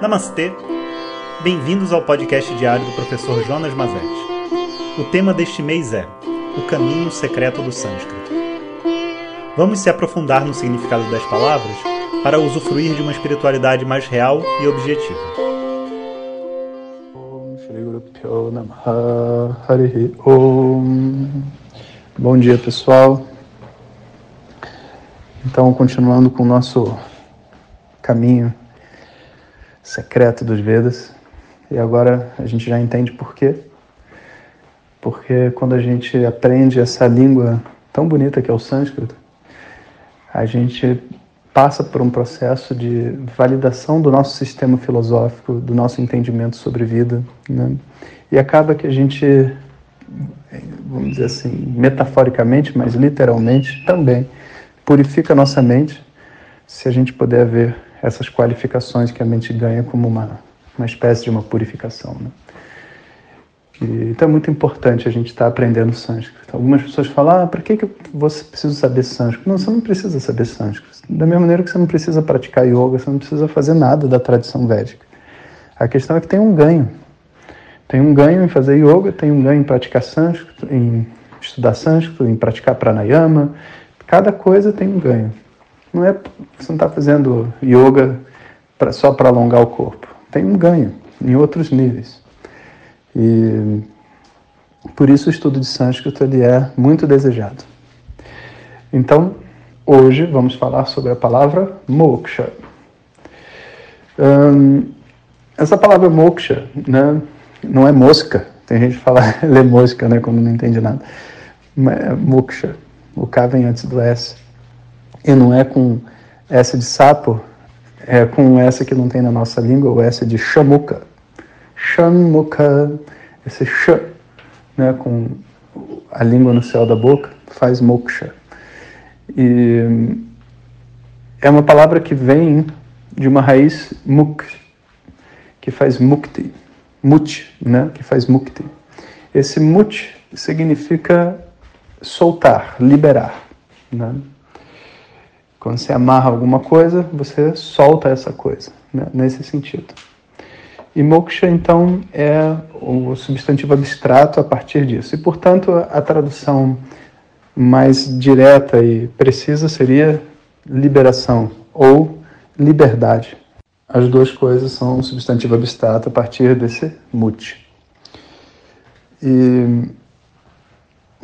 Namastê! Bem-vindos ao podcast diário do professor Jonas Mazetti. O tema deste mês é O Caminho Secreto do Sânscrito. Vamos se aprofundar no significado das palavras para usufruir de uma espiritualidade mais real e objetiva. Bom dia, pessoal. Então, continuando com o nosso caminho secreto dos Vedas. E agora a gente já entende por quê. Porque quando a gente aprende essa língua tão bonita que é o sânscrito, a gente passa por um processo de validação do nosso sistema filosófico, do nosso entendimento sobre vida, né? E acaba que a gente, vamos dizer assim, metaforicamente, mas literalmente também, purifica a nossa mente se a gente puder ver essas qualificações que a mente ganha como uma, uma espécie de uma purificação. Né? E, então é muito importante a gente estar tá aprendendo sânscrito. Algumas pessoas falam, ah, para que, que você precisa saber sânscrito? Não, você não precisa saber sânscrito. Da mesma maneira que você não precisa praticar yoga, você não precisa fazer nada da tradição védica. A questão é que tem um ganho. Tem um ganho em fazer yoga, tem um ganho em praticar sânscrito, em estudar sânscrito, em praticar pranayama. Cada coisa tem um ganho. Não é, você não está fazendo yoga pra, só para alongar o corpo. Tem um ganho em outros níveis. E por isso o estudo de sânscrito ele é muito desejado. Então, hoje vamos falar sobre a palavra moksha. Hum, essa palavra moksha né, não é mosca. Tem gente que fala lê mosca né, quando não entende nada. É moksha. O K vem antes do S. E não é com S de sapo, é com S que não tem na nossa língua, o S de chamuca. Chamuca, esse ch, né, com a língua no céu da boca, faz moksha. E é uma palavra que vem de uma raiz muk, que faz mukti, mut, né, que faz mukti. Esse mut significa soltar, liberar, né? Quando você amarra alguma coisa, você solta essa coisa, né? nesse sentido. E moksha, então, é o substantivo abstrato a partir disso. E, portanto, a tradução mais direta e precisa seria liberação ou liberdade. As duas coisas são um substantivo abstrato a partir desse mut. E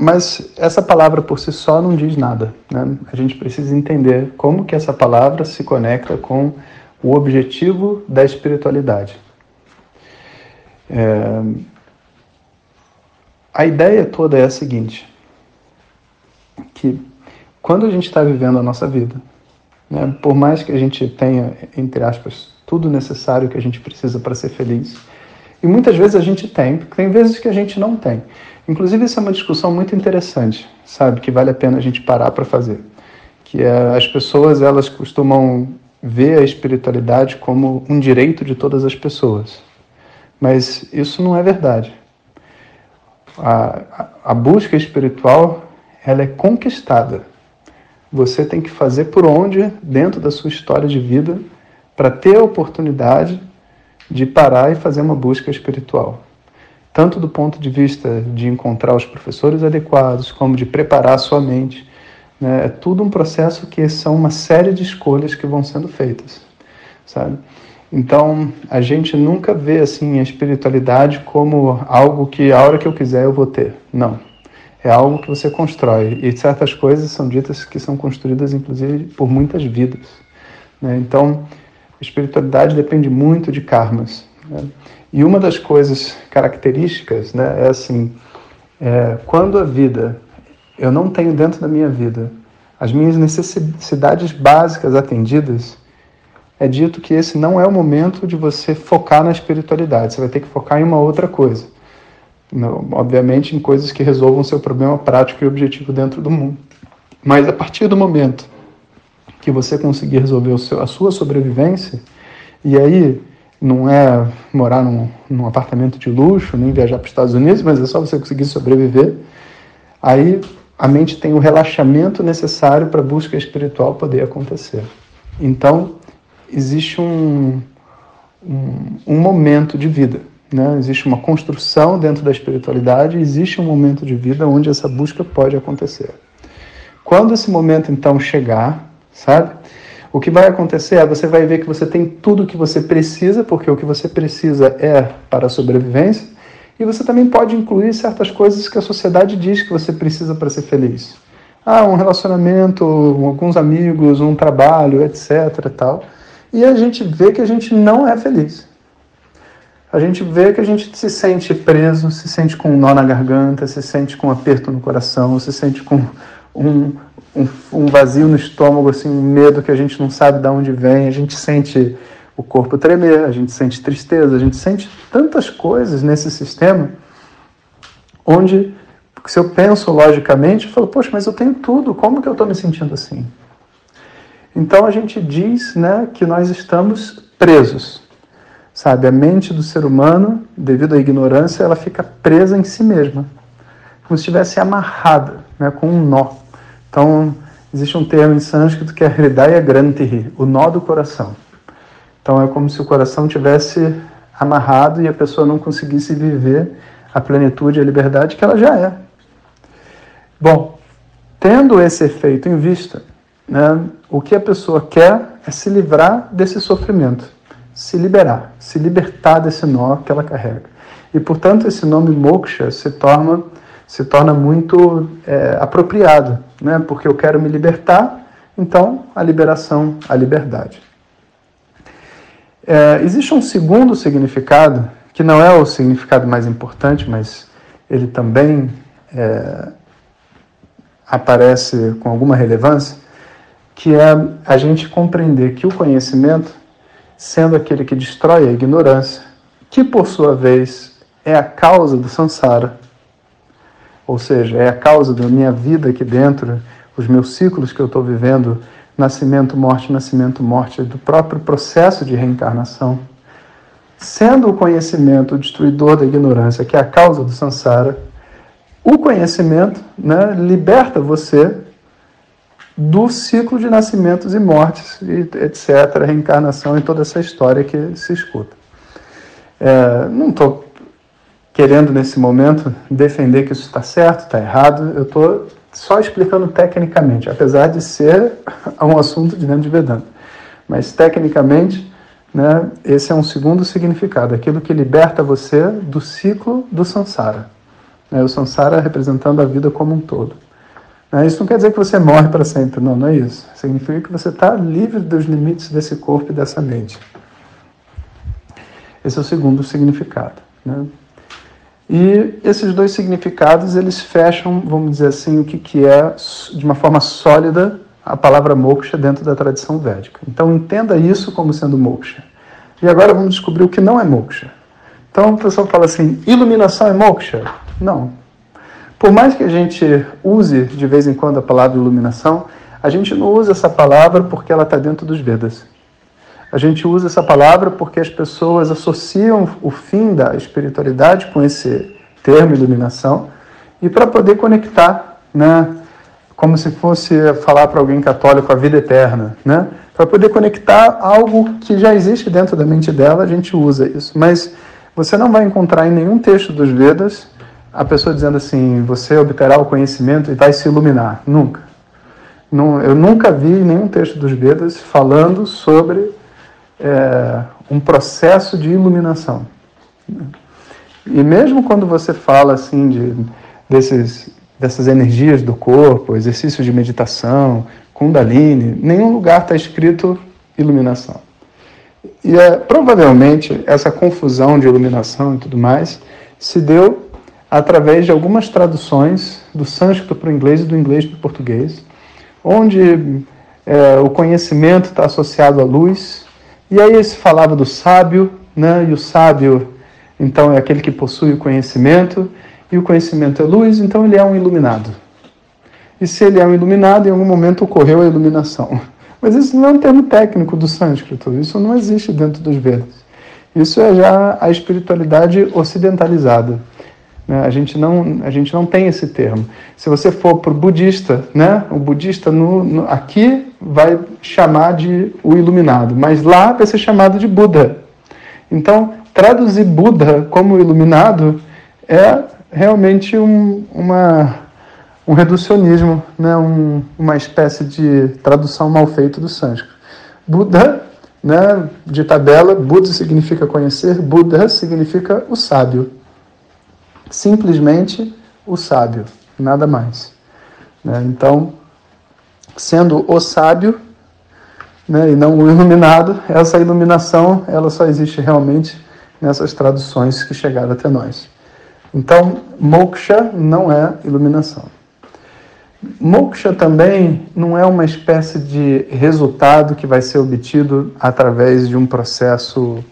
mas essa palavra por si só não diz nada. Né? A gente precisa entender como que essa palavra se conecta com o objetivo da espiritualidade. É... A ideia toda é a seguinte, que quando a gente está vivendo a nossa vida, né, por mais que a gente tenha, entre aspas, tudo necessário que a gente precisa para ser feliz, e muitas vezes a gente tem, porque tem vezes que a gente não tem. Inclusive, isso é uma discussão muito interessante, sabe, que vale a pena a gente parar para fazer. Que é, as pessoas, elas costumam ver a espiritualidade como um direito de todas as pessoas. Mas isso não é verdade. A, a, a busca espiritual, ela é conquistada. Você tem que fazer por onde, dentro da sua história de vida, para ter a oportunidade de parar e fazer uma busca espiritual. Tanto do ponto de vista de encontrar os professores adequados, como de preparar a sua mente. Né? É tudo um processo que são uma série de escolhas que vão sendo feitas, sabe? Então, a gente nunca vê assim a espiritualidade como algo que a hora que eu quiser eu vou ter. Não. É algo que você constrói. E certas coisas são ditas que são construídas, inclusive, por muitas vidas. Né? Então, espiritualidade depende muito de karmas. Né? E uma das coisas características né, é assim: é, quando a vida, eu não tenho dentro da minha vida as minhas necessidades básicas atendidas, é dito que esse não é o momento de você focar na espiritualidade, você vai ter que focar em uma outra coisa. Obviamente, em coisas que resolvam seu problema prático e objetivo dentro do mundo. Mas a partir do momento que você conseguir resolver seu, a sua sobrevivência, e aí não é morar num, num apartamento de luxo, nem viajar para os Estados Unidos, mas é só você conseguir sobreviver, aí a mente tem o relaxamento necessário para a busca espiritual poder acontecer. Então, existe um, um, um momento de vida. Né? Existe uma construção dentro da espiritualidade, existe um momento de vida onde essa busca pode acontecer. Quando esse momento então chegar, sabe? O que vai acontecer é você vai ver que você tem tudo o que você precisa, porque o que você precisa é para a sobrevivência, e você também pode incluir certas coisas que a sociedade diz que você precisa para ser feliz. Ah, um relacionamento, alguns amigos, um trabalho, etc. Tal. E a gente vê que a gente não é feliz a gente vê que a gente se sente preso, se sente com um nó na garganta, se sente com um aperto no coração, se sente com um, um, um, vazio no estômago, assim, um medo que a gente não sabe de onde vem, a gente sente o corpo tremer, a gente sente tristeza, a gente sente tantas coisas nesse sistema, onde, se eu penso logicamente, eu falo, poxa, mas eu tenho tudo, como que eu estou me sentindo assim? Então a gente diz né, que nós estamos presos. Sabe, a mente do ser humano, devido à ignorância, ela fica presa em si mesma, como se estivesse amarrada, né, com um nó. Então, existe um termo em sânscrito que é Hridaya Granthi, o nó do coração. Então, é como se o coração tivesse amarrado e a pessoa não conseguisse viver a plenitude e a liberdade que ela já é. Bom, tendo esse efeito em vista, né, o que a pessoa quer é se livrar desse sofrimento se liberar, se libertar desse nó que ela carrega. E, portanto, esse nome moksha se torna, se torna muito é, apropriado, né? porque eu quero me libertar, então a liberação, a liberdade. É, existe um segundo significado, que não é o significado mais importante, mas ele também é, aparece com alguma relevância, que é a gente compreender que o conhecimento sendo aquele que destrói a ignorância, que por sua vez é a causa do samsara, ou seja, é a causa da minha vida aqui dentro, os meus ciclos que eu estou vivendo, nascimento, morte, nascimento, morte, do próprio processo de reencarnação. Sendo o conhecimento o destruidor da ignorância, que é a causa do samsara, o conhecimento né, liberta você do ciclo de nascimentos e mortes, etc., reencarnação e toda essa história que se escuta. É, não estou querendo, nesse momento, defender que isso está certo, está errado, eu estou só explicando tecnicamente, apesar de ser um assunto de dentro de Vedanta. Mas, tecnicamente, né, esse é um segundo significado, aquilo que liberta você do ciclo do samsara. Né, o samsara representando a vida como um todo. Né? Isso não quer dizer que você morre para sempre, não, não é isso. Significa que você está livre dos limites desse corpo e dessa mente. Esse é o segundo significado. Né? E esses dois significados, eles fecham, vamos dizer assim, o que, que é, de uma forma sólida, a palavra moksha dentro da tradição védica. Então entenda isso como sendo moksha. E agora vamos descobrir o que não é moksha. Então o pessoal fala assim, iluminação é moksha? Não, por mais que a gente use de vez em quando a palavra iluminação, a gente não usa essa palavra porque ela está dentro dos Vedas. A gente usa essa palavra porque as pessoas associam o fim da espiritualidade com esse termo iluminação e para poder conectar, né, como se fosse falar para alguém católico a vida eterna, né? Para poder conectar algo que já existe dentro da mente dela, a gente usa isso. Mas você não vai encontrar em nenhum texto dos Vedas a pessoa dizendo assim: você obterá o conhecimento e vai se iluminar. Nunca. Eu nunca vi nenhum texto dos Vedas falando sobre é, um processo de iluminação. E mesmo quando você fala assim de, desses, dessas energias do corpo, exercícios de meditação, Kundalini, nenhum lugar está escrito iluminação. E é, provavelmente essa confusão de iluminação e tudo mais se deu através de algumas traduções do sânscrito para o inglês e do inglês para o português, onde é, o conhecimento está associado à luz, e aí se falava do sábio, né? e o sábio, então, é aquele que possui o conhecimento, e o conhecimento é luz, então ele é um iluminado. E se ele é um iluminado, em algum momento ocorreu a iluminação. Mas isso não é um termo técnico do sânscrito, isso não existe dentro dos Vedas. Isso é já a espiritualidade ocidentalizada. Né? A, gente não, a gente não tem esse termo. Se você for para o budista, né? o budista no, no, aqui vai chamar de o iluminado, mas lá vai ser chamado de Buda. Então, traduzir Buda como iluminado é realmente um, uma, um reducionismo, né? Um, uma espécie de tradução mal feita do sânscrito. Buda, né, de tabela, Buda significa conhecer, Buda significa o sábio. Simplesmente o sábio, nada mais. Né? Então, sendo o sábio né, e não o iluminado, essa iluminação ela só existe realmente nessas traduções que chegaram até nós. Então, moksha não é iluminação. Moksha também não é uma espécie de resultado que vai ser obtido através de um processo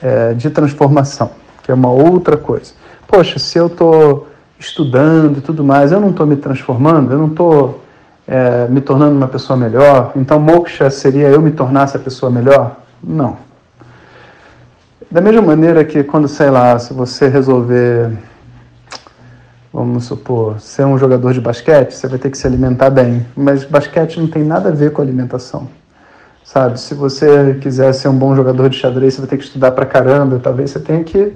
é, de transformação, que é uma outra coisa. Poxa, se eu estou estudando e tudo mais, eu não estou me transformando, eu não estou é, me tornando uma pessoa melhor, então moksha seria eu me tornar essa pessoa melhor? Não. Da mesma maneira que quando, sei lá, se você resolver, vamos supor, ser um jogador de basquete, você vai ter que se alimentar bem. Mas basquete não tem nada a ver com alimentação. Sabe? Se você quiser ser um bom jogador de xadrez, você vai ter que estudar pra caramba. Talvez você tenha que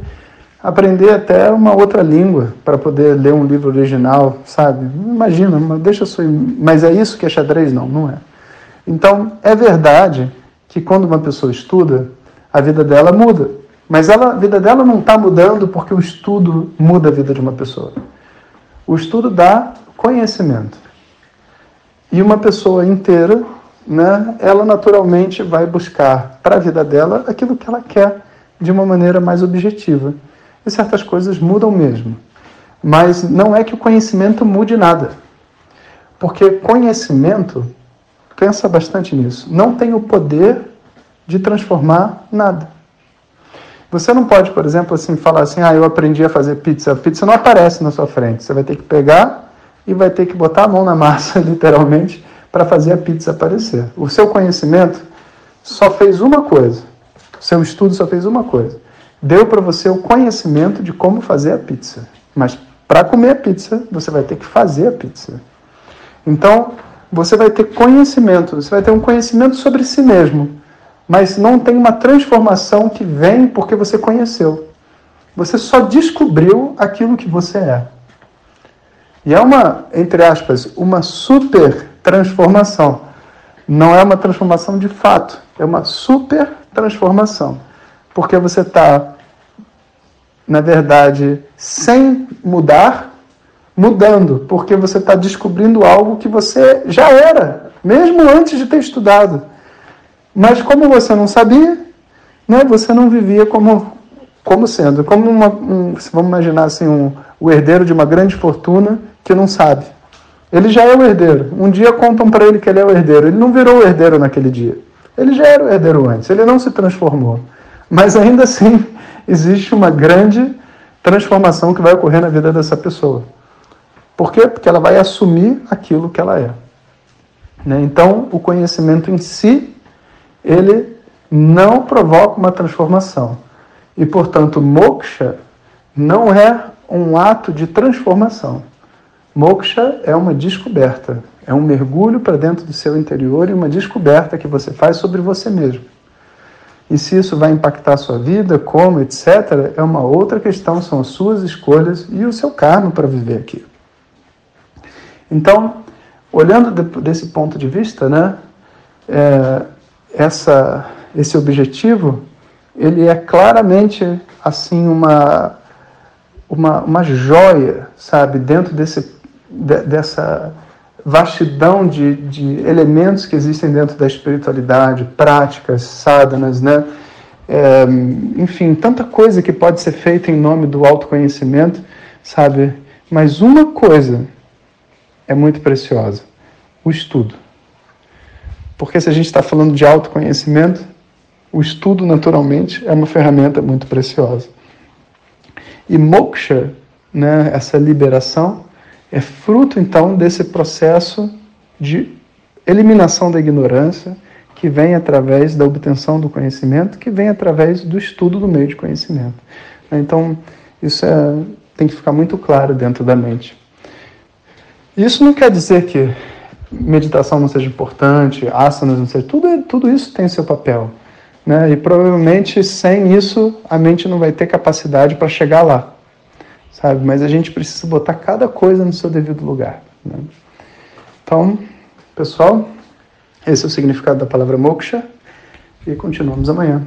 aprender até uma outra língua para poder ler um livro original, sabe? Imagina, deixa sua. Mas é isso que é xadrez? Não, não é. Então, é verdade que quando uma pessoa estuda, a vida dela muda. Mas ela, a vida dela não está mudando porque o estudo muda a vida de uma pessoa. O estudo dá conhecimento. E uma pessoa inteira, né, ela naturalmente vai buscar para a vida dela aquilo que ela quer de uma maneira mais objetiva e certas coisas mudam mesmo. Mas não é que o conhecimento mude nada. Porque conhecimento, pensa bastante nisso, não tem o poder de transformar nada. Você não pode, por exemplo, assim, falar assim, ah, eu aprendi a fazer pizza. A pizza não aparece na sua frente. Você vai ter que pegar e vai ter que botar a mão na massa, literalmente, para fazer a pizza aparecer. O seu conhecimento só fez uma coisa. O seu estudo só fez uma coisa deu para você o conhecimento de como fazer a pizza. Mas para comer a pizza, você vai ter que fazer a pizza. Então, você vai ter conhecimento, você vai ter um conhecimento sobre si mesmo, mas não tem uma transformação que vem porque você conheceu. Você só descobriu aquilo que você é. E é uma, entre aspas, uma super transformação. Não é uma transformação de fato, é uma super transformação. Porque você está na verdade, sem mudar, mudando, porque você está descobrindo algo que você já era, mesmo antes de ter estudado. Mas como você não sabia, né, você não vivia como, como sendo, como uma, um, vamos imaginar assim, um, o herdeiro de uma grande fortuna que não sabe. Ele já é o herdeiro. Um dia contam para ele que ele é o herdeiro. Ele não virou o herdeiro naquele dia. Ele já era o herdeiro antes. Ele não se transformou. Mas ainda assim, existe uma grande transformação que vai ocorrer na vida dessa pessoa. Por quê? Porque ela vai assumir aquilo que ela é. Né? Então, o conhecimento em si, ele não provoca uma transformação. E, portanto, moksha não é um ato de transformação. Moksha é uma descoberta, é um mergulho para dentro do seu interior e uma descoberta que você faz sobre você mesmo. E se isso vai impactar a sua vida, como, etc., é uma outra questão, são as suas escolhas e o seu karma para viver aqui. Então, olhando desse ponto de vista, né, é, essa, esse objetivo, ele é claramente assim uma, uma, uma joia, sabe, dentro desse, de, dessa vastidão de, de elementos que existem dentro da espiritualidade, práticas, sadhanas, né? É, enfim, tanta coisa que pode ser feita em nome do autoconhecimento, sabe? Mas uma coisa é muito preciosa: o estudo. Porque se a gente está falando de autoconhecimento, o estudo, naturalmente, é uma ferramenta muito preciosa. E moksha, né, essa liberação, é fruto então desse processo de eliminação da ignorância que vem através da obtenção do conhecimento, que vem através do estudo do meio de conhecimento. Então, isso é, tem que ficar muito claro dentro da mente. Isso não quer dizer que meditação não seja importante, asanas não seja, tudo, tudo isso tem seu papel. Né? E provavelmente sem isso a mente não vai ter capacidade para chegar lá, sabe? Mas a gente precisa botar cada coisa no seu devido lugar. Né? Então, pessoal, esse é o significado da palavra moksha e continuamos amanhã.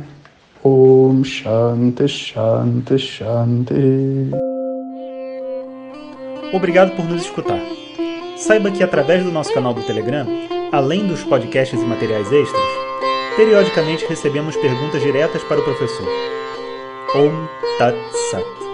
Om Shanti Shanti Shanti. Obrigado por nos escutar. Saiba que através do nosso canal do Telegram, além dos podcasts e materiais extras, periodicamente recebemos perguntas diretas para o professor. Om Tat Sat.